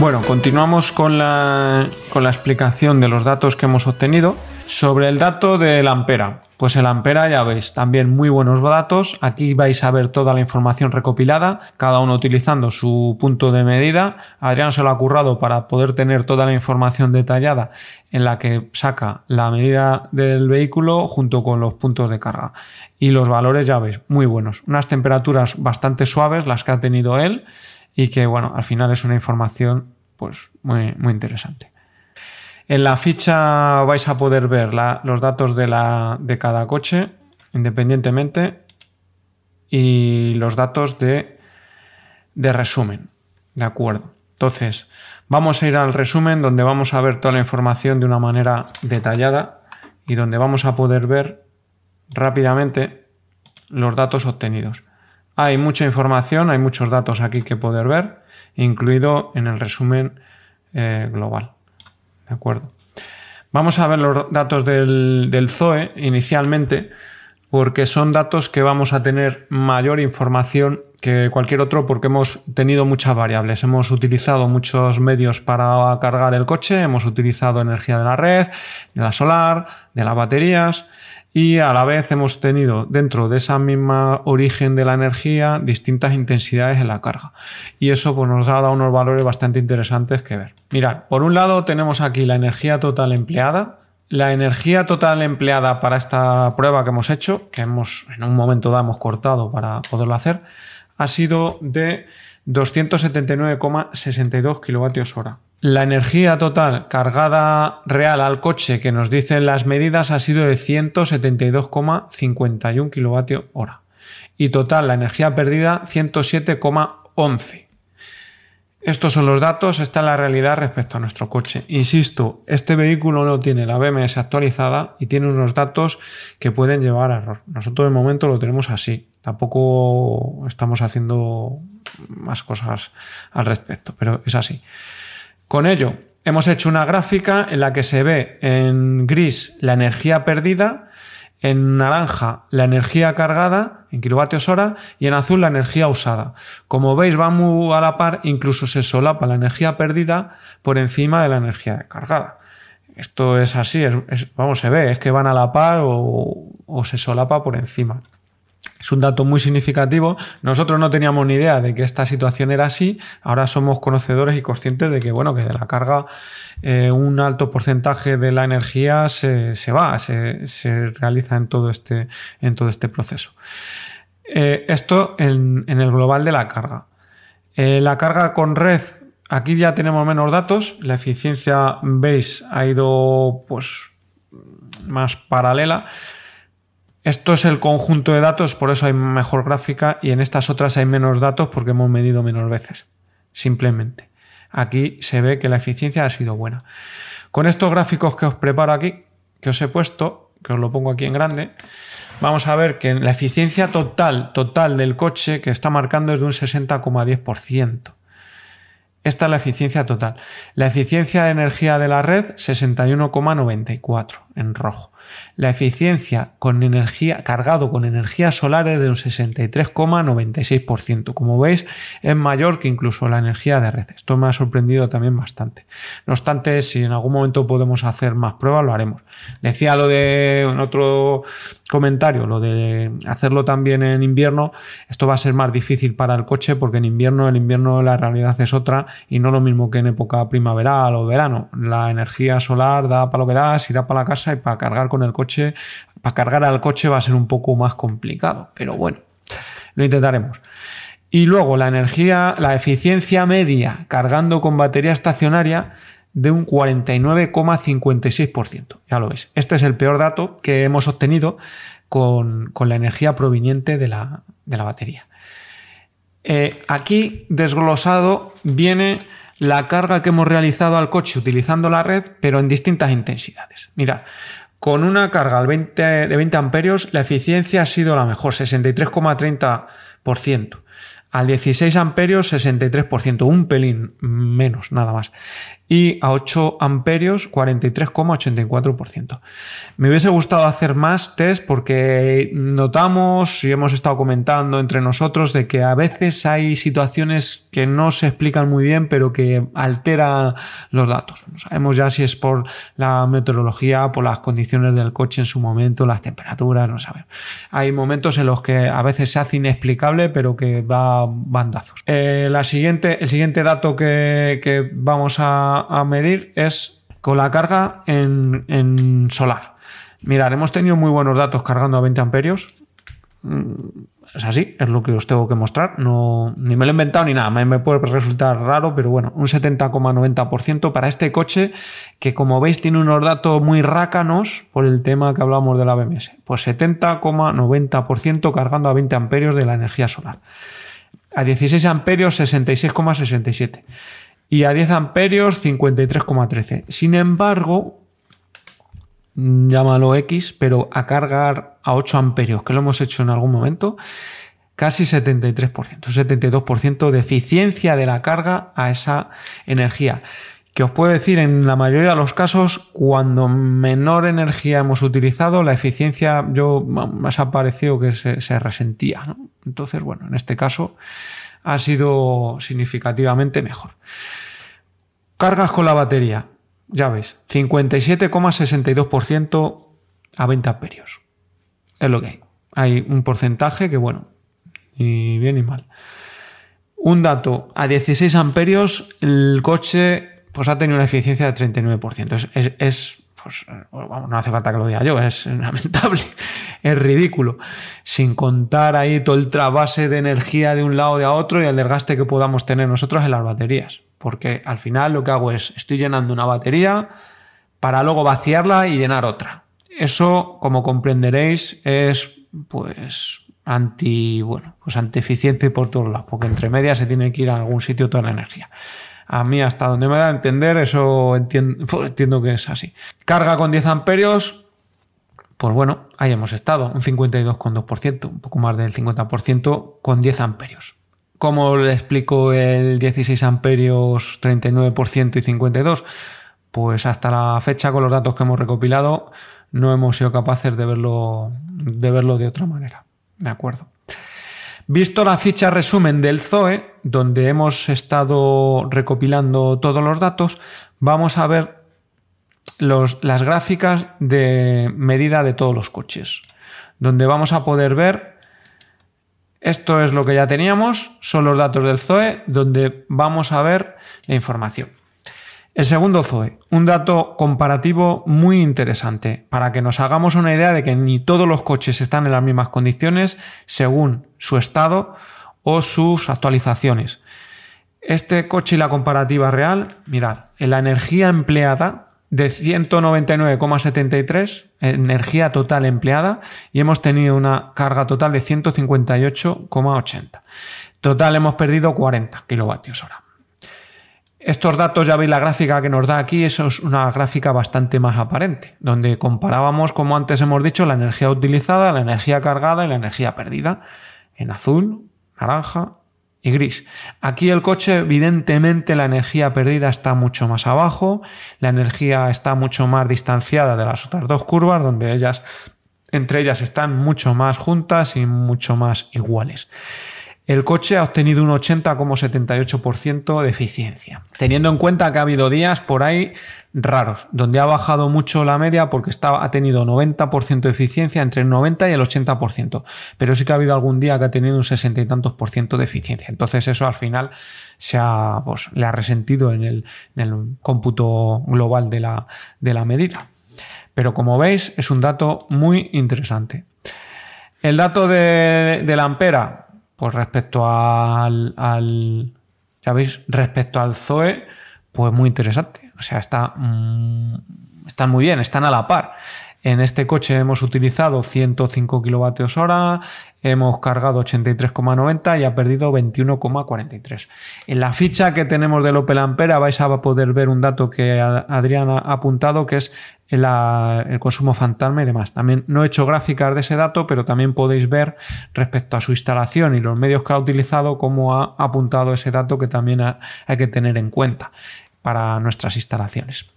Bueno, continuamos con la, con la explicación de los datos que hemos obtenido. Sobre el dato del ampera, pues el ampera ya veis, también muy buenos datos. Aquí vais a ver toda la información recopilada, cada uno utilizando su punto de medida. Adrián se lo ha currado para poder tener toda la información detallada en la que saca la medida del vehículo junto con los puntos de carga. Y los valores ya veis, muy buenos. Unas temperaturas bastante suaves las que ha tenido él y que bueno, al final es una información pues muy, muy interesante. En la ficha vais a poder ver los datos de, la, de cada coche independientemente y los datos de, de resumen. ¿De acuerdo? Entonces, vamos a ir al resumen donde vamos a ver toda la información de una manera detallada y donde vamos a poder ver rápidamente los datos obtenidos. Hay mucha información, hay muchos datos aquí que poder ver, incluido en el resumen eh, global. ¿De acuerdo? Vamos a ver los datos del, ZOE inicialmente, porque son datos que vamos a tener mayor información que cualquier otro porque hemos tenido muchas variables. Hemos utilizado muchos medios para cargar el coche, hemos utilizado energía de la red, de la solar, de las baterías y a la vez hemos tenido dentro de esa misma origen de la energía distintas intensidades en la carga. Y eso pues, nos ha dado unos valores bastante interesantes que ver. Mirad, por un lado tenemos aquí la energía total empleada. La energía total empleada para esta prueba que hemos hecho, que hemos en un momento dado hemos cortado para poderlo hacer, ha sido de 279,62 kilovatios hora. La energía total cargada real al coche que nos dicen las medidas ha sido de 172,51 kilovatios hora. Y total, la energía perdida 107,11. Estos son los datos, esta es la realidad respecto a nuestro coche. Insisto, este vehículo no tiene la BMS actualizada y tiene unos datos que pueden llevar a error. Nosotros de momento lo tenemos así. Tampoco estamos haciendo más cosas al respecto, pero es así. Con ello, hemos hecho una gráfica en la que se ve en gris la energía perdida, en naranja la energía cargada en kilovatios hora y en azul la energía usada. Como veis va muy a la par, incluso se solapa la energía perdida por encima de la energía cargada. Esto es así, vamos, se ve, es que van a la par o se solapa por encima. Es un dato muy significativo. Nosotros no teníamos ni idea de que esta situación era así. Ahora somos conocedores y conscientes de que, bueno, que de la carga eh, un alto porcentaje de la energía se, va, se, realiza en todo este, en todo este proceso. Eh, esto en, el global de la carga. Eh, la carga con red, aquí ya tenemos menos datos. La eficiencia, veis, ha ido pues más paralela. Esto es el conjunto de datos, por eso hay mejor gráfica y en estas otras hay menos datos porque hemos medido menos veces. Simplemente. Aquí se ve que la eficiencia ha sido buena. Con estos gráficos que os preparo aquí, que os he puesto, que os lo pongo aquí en grande, vamos a ver que la eficiencia total, total del coche que está marcando es de un 60,10%. Esta es la eficiencia total. La eficiencia de energía de la red, 61,94 en rojo. La eficiencia con energía cargado con energía solar es de un 63,96%. Como veis, es mayor que incluso la energía de red. Esto me ha sorprendido también bastante. No obstante, si en algún momento podemos hacer más pruebas, lo haremos. Decía lo de en otro comentario, lo de hacerlo también en invierno. Esto va a ser más difícil para el coche porque en invierno, el invierno la realidad es otra y no lo mismo que en época primaveral o verano. La energía solar da para lo que da, si da para la casa y para cargar con el coche, para cargar al coche va a ser un poco más complicado, pero bueno, lo intentaremos. Y luego la energía, la eficiencia media cargando con batería estacionaria de un 49,56%. Ya lo ves. Este es el peor dato que hemos obtenido con, la energía proveniente de la, batería. Eh, aquí desglosado viene la carga que hemos realizado al coche utilizando la red, pero en distintas intensidades. Mirad, con una carga de 20 amperios, la eficiencia ha sido la mejor, 63,30%. Al 16 amperios, 63%, un pelín menos, nada más. Y a 8 amperios 43,84%. Me hubiese gustado hacer más test porque notamos y hemos estado comentando entre nosotros de que a veces hay situaciones que no se explican muy bien pero que alteran los datos. No sabemos ya si es por la meteorología, por las condiciones del coche en su momento, las temperaturas, no sabemos. Hay momentos en los que a veces se hace inexplicable pero que va bandazos. Eh, la siguiente, el siguiente dato que, que vamos a a, medir es con la carga en, solar. Mirar, hemos tenido muy buenos datos cargando a 20 amperios. Mm, es así, es lo que os tengo que mostrar. No, ni me lo he inventado ni nada. Me, puede resultar raro, pero bueno, un 70,90% para este coche que, como veis, tiene unos datos muy rácanos por el tema que hablamos de la BMS. Pues 70,90% cargando a 20 amperios de la energía solar. A 16 amperios, 66,67 y a 10 amperios 53,13. Sin embargo, llámalo X, pero a cargar a 8 amperios, que lo hemos hecho en algún momento, casi 73%, 72% de eficiencia de la carga a esa energía. Que os puedo decir, en la mayoría de los casos, cuando menor energía hemos utilizado, la eficiencia yo más ha parecido que se, resentía. Entonces, bueno, en este caso ha sido significativamente mejor. Cargas con la batería, ya ves, 57,62% a 20 amperios. Es lo que hay. Hay un porcentaje que, bueno, y bien y mal. Un dato, a 16 amperios el coche pues, ha tenido una eficiencia de 39%. Es, pues, no hace falta que lo diga yo, es lamentable, es ridículo. Sin contar ahí todo el trabase de energía de un lado y a otro y el desgaste que podamos tener nosotros en las baterías porque al final lo que hago es, estoy llenando una batería para luego vaciarla y llenar otra. Eso, como comprenderéis, es pues anti, bueno, pues eficiente por todos lados, porque entre medias se tiene que ir a algún sitio toda la energía. A mí, hasta donde me da a entender, eso entiendo, entiendo que es así. Carga con 10 amperios, pues bueno, ahí hemos estado, un 52,2%, un poco más del 50% con 10 amperios. ¿Cómo le explico el 16 amperios 39% y 52? Pues hasta la fecha con los datos que hemos recopilado no hemos sido capaces de verlo de, verlo de otra manera. ¿De acuerdo? Visto la ficha resumen del ZOE, donde hemos estado recopilando todos los datos, vamos a ver las gráficas de medida de todos los coches, donde vamos a poder ver esto es lo que ya teníamos, son los datos del ZOE, donde vamos a ver la información. El segundo ZOE, un dato comparativo muy interesante para que nos hagamos una idea de que ni todos los coches están en las mismas condiciones según su estado o sus actualizaciones. Este coche y la comparativa real, mirad, en la energía empleada de 199,73 energía total empleada y hemos tenido una carga total de 158,80. Total hemos perdido 40 kilovatios hora. Estos datos ya veis la gráfica que nos da aquí, eso es una gráfica bastante más aparente, donde comparábamos, como antes hemos dicho, la energía utilizada, la energía cargada y la energía perdida, en azul, naranja y gris. Aquí el coche, evidentemente, la energía perdida está mucho más abajo, la energía está mucho más distanciada de las otras dos curvas, donde ellas, entre ellas, están mucho más juntas y mucho más iguales. El coche ha obtenido un 80,78% de eficiencia. Teniendo en cuenta que ha habido días por ahí raros, donde ha bajado mucho la media porque ha tenido 90% de eficiencia, entre el 90 y el 80%. Pero sí que ha habido algún día que ha tenido un 60 y tantos por ciento de eficiencia. Entonces eso al final se ha, pues, le ha resentido en el, cómputo global de la, de la medida. Pero como veis es un dato muy interesante. El dato de, de la ampera, pues respecto al, al ya veis, respecto al Zoe, pues muy interesante. O sea, está, mm, están muy bien, están a la par. En este coche hemos utilizado 105 kilovatios hora, hemos cargado 83,90 y ha perdido 21,43. En la ficha que tenemos del Opel Ampera vais a poder ver un dato que Adrián ha apuntado, que es el, consumo fantasma y demás. También no he hecho gráficas de ese dato, pero también podéis ver respecto a su instalación y los medios que ha utilizado cómo ha apuntado ese dato que también hay que tener en cuenta. para nuestras instalaciones.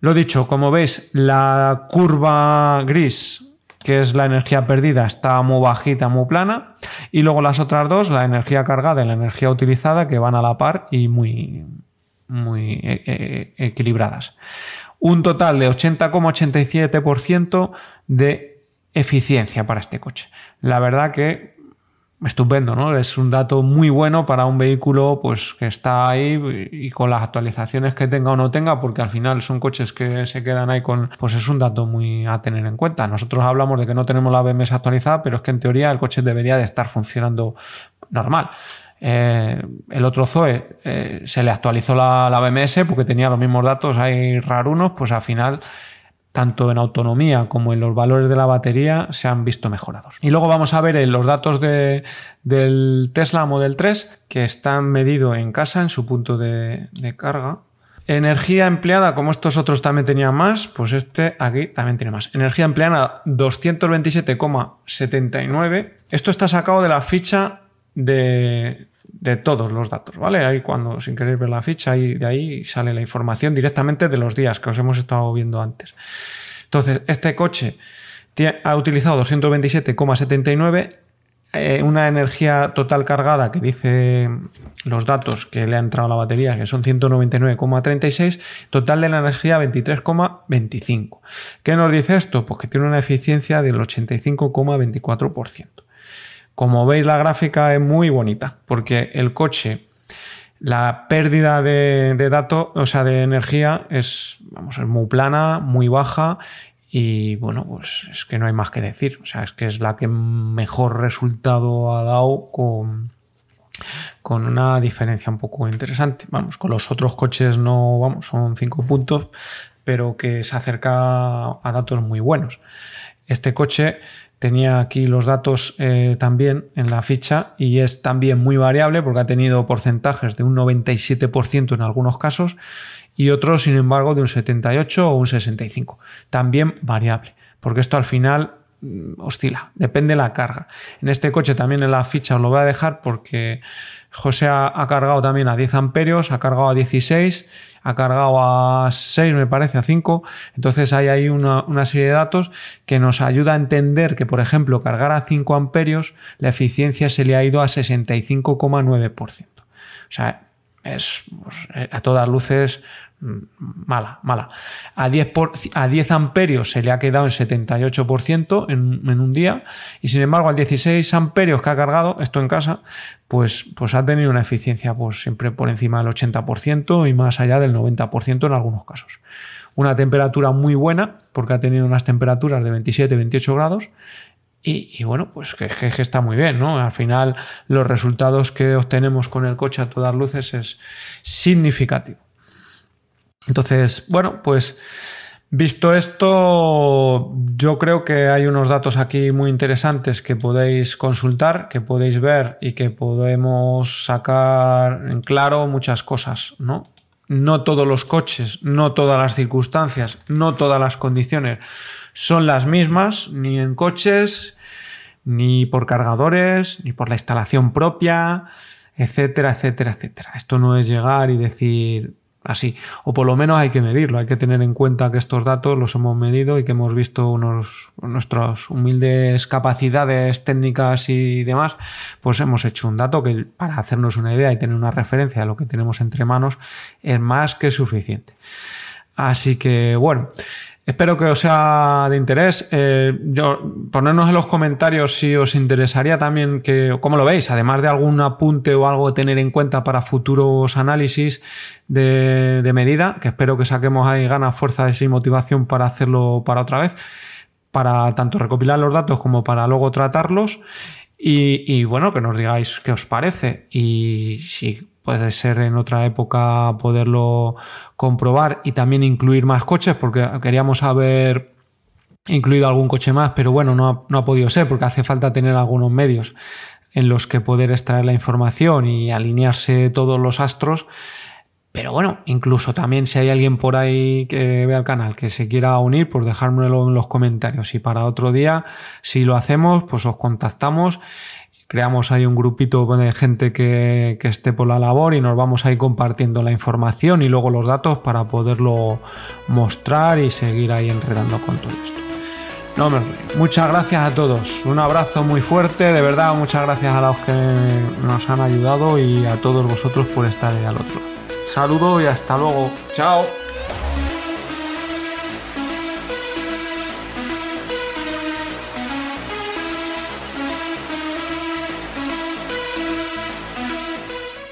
Lo dicho, como veis, la curva gris que es la energía perdida, está muy bajita, muy plana. Y luego las otras dos, la energía cargada y la energía utilizada, que van a la par y muy, muy eh, eh, equilibradas. Un total de 80,87% de eficiencia para este coche. La verdad que estupendo, ¿no? Es un dato muy bueno para un vehículo pues, que está ahí y con las actualizaciones que tenga o no tenga, porque al final son coches que se quedan ahí con, pues es un dato muy a tener en cuenta. Nosotros hablamos de que no tenemos la BMS actualizada, pero es que en teoría el coche debería de estar funcionando normal. Eh, el otro Zoe eh, se le actualizó la, la BMS porque tenía los mismos datos ahí rarunos, pues al final tanto en autonomía como en los valores de la batería se han visto mejorados. Y luego vamos a ver en los datos de, del Tesla Model 3 que están medidos en casa en su punto de, carga. Energía empleada, como estos otros también tenían más, pues este aquí también tiene más. Energía empleada 227,79. Esto está sacado de la ficha de, de todos los datos, ¿vale? Ahí cuando sin querer ver la ficha, y de ahí sale la información directamente de los días que os hemos estado viendo antes. Entonces, este coche ha utilizado 227,79, eh, una energía total cargada que dice los datos que le ha entrado a la batería, que son 199,36, total de la energía 23,25. ¿Qué nos dice esto? Pues que tiene una eficiencia del 85,24%. Como veis, la gráfica es muy bonita porque el coche, la pérdida de, datos, o sea, de energía es, vamos, es muy plana, muy baja y bueno, pues es que no hay más que decir. O sea, es que es la que mejor resultado ha dado con, con una diferencia un poco interesante. Vamos, con los otros coches no, vamos, son cinco puntos, pero que se acerca a datos muy buenos. Este coche tenía aquí los datos eh, también en la ficha y es también muy variable porque ha tenido porcentajes de un 97% en algunos casos y otros, sin embargo, de un 78 o un 65. También variable, porque esto al final oscila, depende de la carga. En este coche también en la ficha os lo voy a dejar porque José ha, cargado también a 10 amperios, ha cargado a 16 ha cargado a 6, me parece, a 5. Entonces hay ahí una, serie de datos que nos ayuda a entender que, por ejemplo, cargar a 5 amperios, la eficiencia se le ha ido a 65,9%. O sea, es pues, a todas luces Mm, mala, mala. A 10, por, a 10 amperios se le ha quedado en 78% en, en, un día y sin embargo al 16 amperios que ha cargado, esto en casa, pues, pues ha tenido una eficiencia pues, siempre por encima del 80% y más allá del 90% en algunos casos. Una temperatura muy buena porque ha tenido unas temperaturas de 27-28 grados y, bueno, pues que, está muy bien, ¿no? Al final los resultados que obtenemos con el coche a todas luces es significativo. Entonces, bueno, pues visto esto, yo creo que hay unos datos aquí muy interesantes que podéis consultar, que podéis ver y que podemos sacar en claro muchas cosas, ¿no? No todos los coches, no todas las circunstancias, no todas las condiciones son las mismas, ni en coches, ni por cargadores, ni por la instalación propia, etcétera, etcétera, etcétera. Esto no es llegar y decir, así. O por lo menos hay que medirlo, hay que tener en cuenta que estos datos los hemos medido y que hemos visto unos, nuestras humildes capacidades técnicas y demás, pues hemos hecho un dato que para hacernos una idea y tener una referencia a lo que tenemos entre manos es más que suficiente. Así que bueno, Espero que os sea de interés. Eh, ponernos en los comentarios si os interesaría también que, cómo lo veis, además de algún apunte o algo a tener en cuenta para futuros análisis de, medida, que espero que saquemos ahí ganas, fuerzas y motivación para hacerlo para otra vez, para tanto recopilar los datos como para luego tratarlos. Y bueno, que nos digáis qué os parece y si puede ser en otra época poderlo comprobar y también incluir más coches porque queríamos haber incluido algún coche más, pero bueno, no ha, podido ser porque hace falta tener algunos medios en los que poder extraer la información y alinearse todos los astros. Pero bueno, incluso también si hay alguien por ahí que vea el canal que se quiera unir, pues dejármelo en los comentarios. Y para otro día, si lo hacemos, pues os contactamos creamos ahí un grupito de gente que, que, esté por la labor y nos vamos ahí compartiendo la información y luego los datos para poderlo mostrar y seguir ahí enredando con todo esto. No, muchas gracias a todos. Un abrazo muy fuerte, de verdad, muchas gracias a los que nos han ayudado y a todos vosotros por estar ahí al otro. Saludo y hasta luego. Chao.